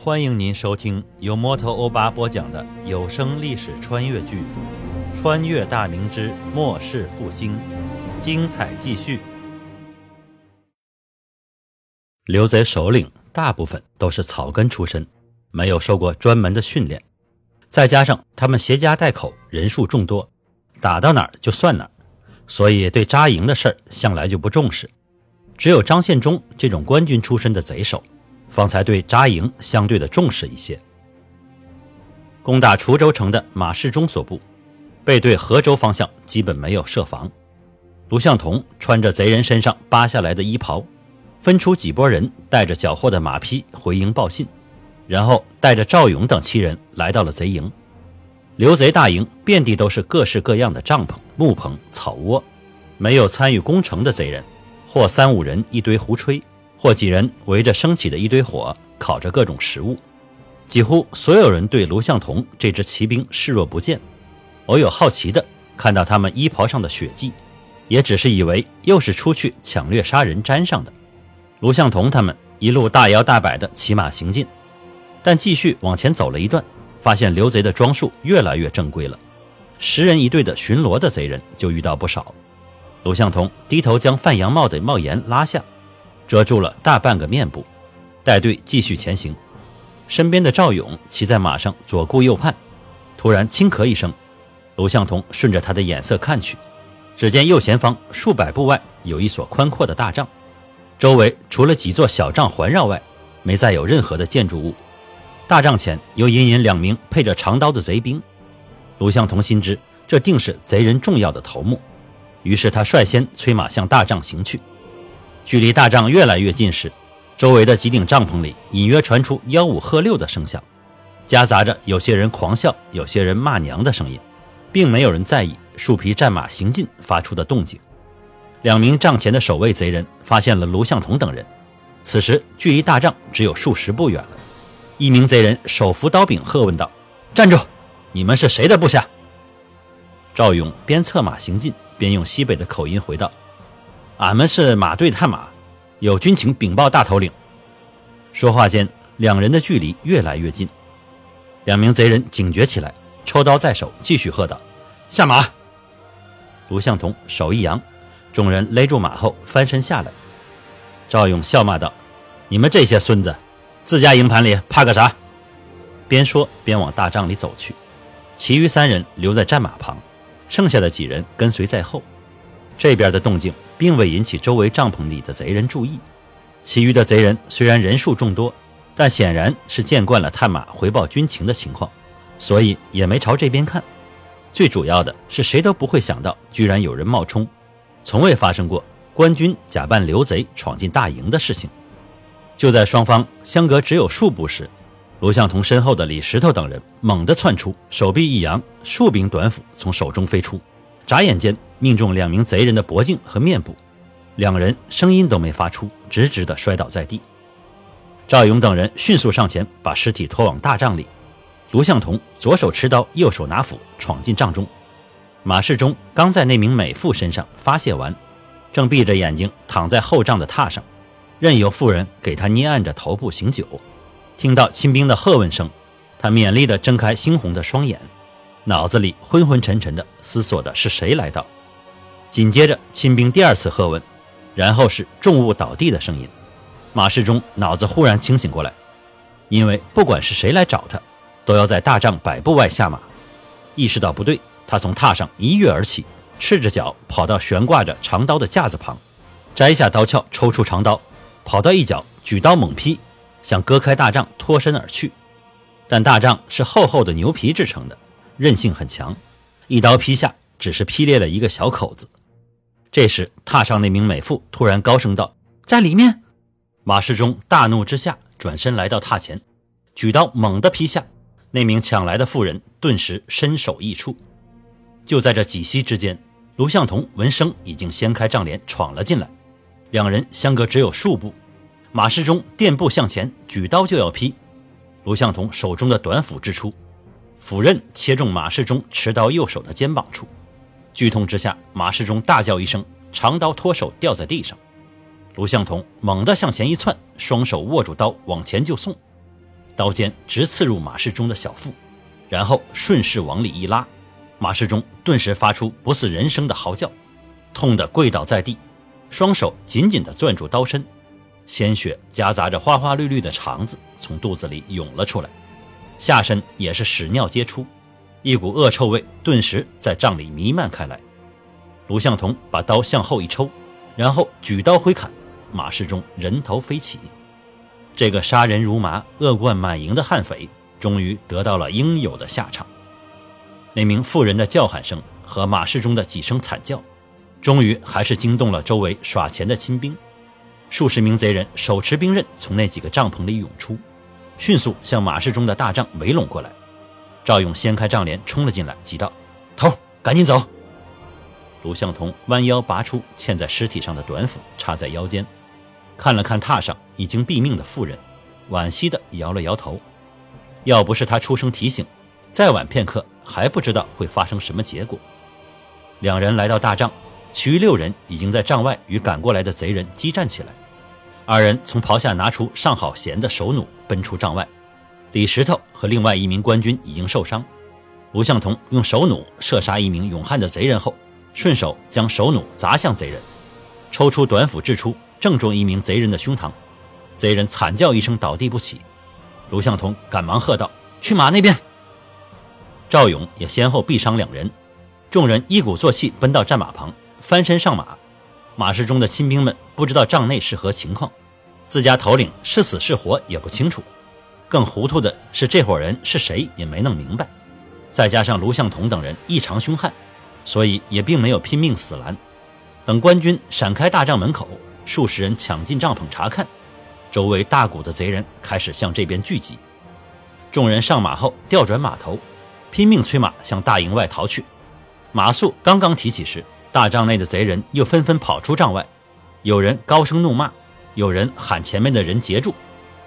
欢迎您收听由摩托欧巴播讲的有声历史穿越剧《穿越大明之末世复兴》，精彩继续。刘贼首领大部分都是草根出身，没有受过专门的训练，再加上他们携家带口，人数众多，打到哪儿就算哪儿，所以对扎营的事儿向来就不重视。只有张献忠这种官军出身的贼首。方才对扎营相对的重视一些。攻打滁州城的马世忠所部，背对河州方向，基本没有设防。卢向同穿着贼人身上扒下来的衣袍，分出几拨人，带着缴获的马匹回营报信，然后带着赵勇等七人来到了贼营。刘贼大营遍地都是各式各样的帐篷、木棚、草窝，没有参与攻城的贼人，或三五人一堆胡吹。或几人围着升起的一堆火，烤着各种食物。几乎所有人对卢向同这支骑兵视若不见，偶有好奇的看到他们衣袍上的血迹，也只是以为又是出去抢掠杀人沾上的。卢向同他们一路大摇大摆地骑马行进，但继续往前走了一段，发现刘贼的装束越来越正规了。十人一队的巡逻的贼人就遇到不少。卢向同低头将范阳帽的帽檐拉下。遮住了大半个面部，带队继续前行。身边的赵勇骑在马上左顾右盼，突然轻咳一声。卢向同顺着他的眼色看去，只见右前方数百步外有一所宽阔的大帐，周围除了几座小帐环绕外，没再有任何的建筑物。大帐前有隐隐两名配着长刀的贼兵。卢向同心知这定是贼人重要的头目，于是他率先催马向大帐行去。距离大帐越来越近时，周围的几顶帐篷里隐约传出吆五喝六的声响，夹杂着有些人狂笑、有些人骂娘的声音，并没有人在意树皮战马行进发出的动静。两名帐前的守卫贼人发现了卢向同等人，此时距离大帐只有数十步远了。一名贼人手扶刀柄，喝问道：“站住！你们是谁的部下？”赵勇边策马行进，边用西北的口音回道。俺们是马队探马，有军情禀报大头领。说话间，两人的距离越来越近。两名贼人警觉起来，抽刀在手，继续喝道：“下马！”卢向同手一扬，众人勒住马后翻身下来。赵勇笑骂道：“你们这些孙子，自家营盘里怕个啥？”边说边往大帐里走去。其余三人留在战马旁，剩下的几人跟随在后。这边的动静。并未引起周围帐篷里的贼人注意。其余的贼人虽然人数众多，但显然是见惯了探马回报军情的情况，所以也没朝这边看。最主要的是，谁都不会想到，居然有人冒充，从未发生过官军假扮刘贼闯进大营的事情。就在双方相隔只有数步时，卢向同身后的李石头等人猛地窜出，手臂一扬，数柄短斧从手中飞出。眨眼间，命中两名贼人的脖颈和面部，两人声音都没发出，直直地摔倒在地。赵勇等人迅速上前，把尸体拖往大帐里。卢向同左手持刀，右手拿斧，闯进帐中。马世忠刚在那名美妇身上发泄完，正闭着眼睛躺在后帐的榻上，任由妇人给他捏按着头部醒酒。听到亲兵的喝问声，他勉力地睁开猩红的双眼。脑子里昏昏沉沉的思索的是谁来到，紧接着亲兵第二次喝问，然后是重物倒地的声音。马世忠脑子忽然清醒过来，因为不管是谁来找他，都要在大帐百步外下马。意识到不对，他从榻上一跃而起，赤着脚跑到悬挂着长刀的架子旁，摘下刀鞘，抽出长刀，跑到一角，举刀猛劈，想割开大帐脱身而去。但大帐是厚厚的牛皮制成的。韧性很强，一刀劈下，只是劈裂了一个小口子。这时，榻上那名美妇突然高声道：“在里面！”马世忠大怒之下，转身来到榻前，举刀猛地劈下。那名抢来的妇人顿时身首异处。就在这几息之间，卢向同闻声已经掀开帐帘闯了进来，两人相隔只有数步。马世忠垫步向前，举刀就要劈，卢向同手中的短斧支出。斧刃切中马世忠持刀右手的肩膀处，剧痛之下，马世忠大叫一声，长刀脱手掉在地上。卢向同猛地向前一窜，双手握住刀往前就送。刀尖直刺入马世忠的小腹，然后顺势往里一拉，马世忠顿时发出不似人声的嚎叫，痛得跪倒在地，双手紧紧地攥住刀身，鲜血夹杂着花花绿绿的肠子从肚子里涌了出来，下身也是屎尿皆出，一股恶臭味顿时在帐里弥漫开来。卢向同把刀向后一抽，然后举刀挥砍，马世忠人头飞起。这个杀人如麻、恶贯满盈的悍匪，终于得到了应有的下场。那名妇人的叫喊声和马世忠的几声惨叫，终于还是惊动了周围耍钱的亲兵。数十名贼人手持兵刃从那几个帐篷里涌出，迅速向马世忠的大帐围拢过来。赵勇掀开帐帘冲了进来，急道：“头，赶紧走！”卢向同弯腰拔出嵌在尸体上的短斧，插在腰间，看了看榻上已经毙命的妇人，惋惜地摇了摇头。要不是他出声提醒，再晚片刻还不知道会发生什么结果。两人来到大帐，其余六人已经在帐外与赶过来的贼人激战起来。二人从袍下拿出上好弦的手弩，奔出帐外。李石头和另外一名官军已经受伤，卢向同用手弩射杀一名勇悍的贼人后。顺手将手弩砸向贼人，抽出短斧掷出，正中一名贼人的胸膛，贼人惨叫一声倒地不起。卢向同赶忙喝道：“去马那边！”赵勇也先后毙伤两人，众人一鼓作气奔到战马旁，翻身上马。马市中的亲兵们不知道帐内是何情况，自家头领是死是活也不清楚，更糊涂的是这伙人是谁也没弄明白，再加上卢向同等人异常凶悍。所以也并没有拼命死拦，等官军闪开大帐门口，数十人抢进帐篷查看，周围大股的贼人开始向这边聚集。众人上马后调转马头，拼命催马向大营外逃去。马谡刚刚提起时，大帐内的贼人又纷纷跑出帐外，有人高声怒骂，有人喊前面的人截住，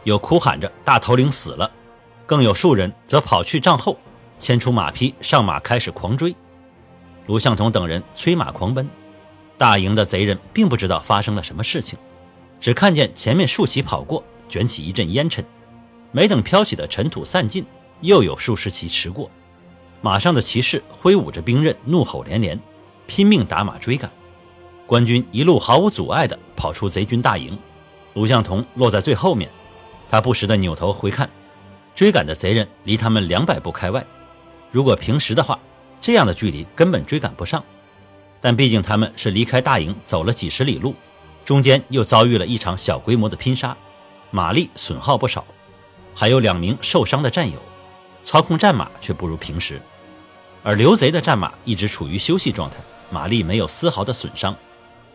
有哭喊着大头领死了，更有数人则跑去帐后，牵出马匹上马开始狂追。卢向同等人催马狂奔，大营的贼人并不知道发生了什么事情，只看见前面数旗跑过，卷起一阵烟尘，没等飘起的尘土散尽，又有数十骑驰过，马上的骑士挥舞着兵刃，怒吼连连，拼命打马追赶。官军一路毫无阻碍地跑出贼军大营，卢向同落在最后面，他不时地扭头回看，追赶的贼人离他们两百步开外，如果平时的话。这样的距离根本追赶不上，但毕竟他们是离开大营走了几十里路，中间又遭遇了一场小规模的拼杀，马力损耗不少，还有两名受伤的战友，操控战马却不如平时。而刘贼的战马一直处于休息状态，马力没有丝毫的损伤。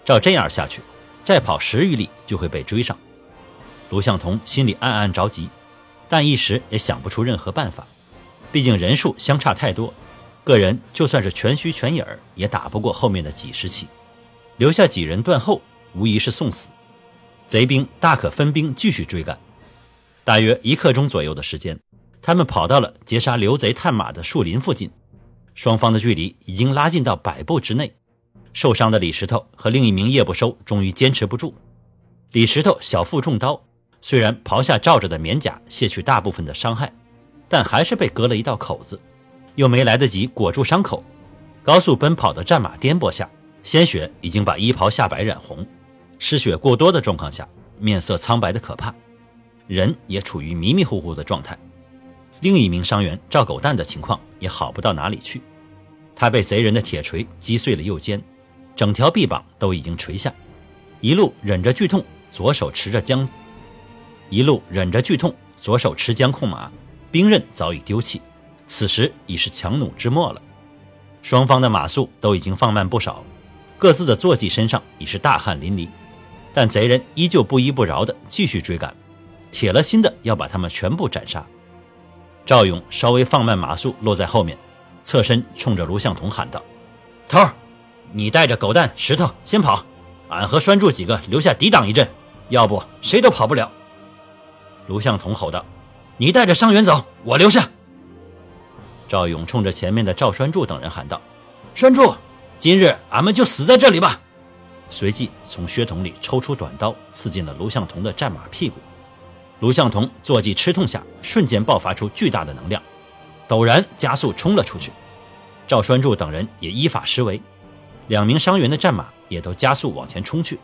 照这样下去，再跑十余里就会被追上。卢向同心里暗暗着急，但一时也想不出任何办法，毕竟人数相差太多。个人就算是全虚全影儿，也打不过后面的几十骑，留下几人断后，无疑是送死。贼兵大可分兵继续追赶。大约一刻钟左右的时间，他们跑到了截杀刘贼探马的树林附近，双方的距离已经拉近到百步之内。受伤的李石头和另一名叶不收终于坚持不住。李石头小腹中刀，虽然袍下罩着的棉甲卸去大部分的伤害，但还是被割了一道口子。又没来得及裹住伤口，高速奔跑的战马颠簸下，鲜血已经把衣袍下摆染红。失血过多的状况下，面色苍白的可怕，人也处于迷迷糊糊的状态。另一名伤员赵狗蛋的情况也好不到哪里去，他被贼人的铁锤击碎了右肩，整条臂膀都已经垂下，一路忍着剧痛，左手持着缰，一路忍着剧痛，左手持缰控马，兵刃早已丢弃。此时已是强弩之末了，双方的马速都已经放慢不少，各自的坐骑身上已是大汗淋漓，但贼人依旧不依不饶地继续追赶，铁了心的要把他们全部斩杀。赵勇稍微放慢马速，落在后面，侧身冲着卢向同喊道：“头儿，你带着狗蛋、石头先跑，俺和栓柱几个留下抵挡一阵，要不谁都跑不了。”卢向同吼道：“你带着伤员走，我留下。”赵勇冲着前面的赵栓柱等人喊道：“栓柱，今日俺们就死在这里吧！”随即从靴筒里抽出短刀，刺进了卢向同的战马屁股。卢向同坐骑吃痛下，瞬间爆发出巨大的能量，陡然加速冲了出去。赵栓柱等人也依法施为，两名伤员的战马也都加速往前冲去。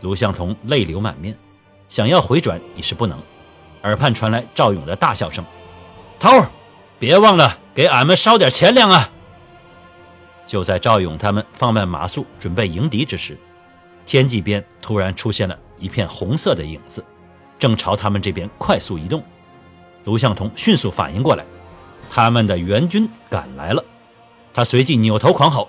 卢向同泪流满面，想要回转已是不能。耳畔传来赵勇的大笑声：“头儿，别忘了给俺们烧点钱粮啊！”就在赵勇他们放慢马速准备迎敌之时，天际边突然出现了一片红色的影子，正朝他们这边快速移动。卢向同迅速反应过来，他们的援军赶来了。他随即扭头狂吼：“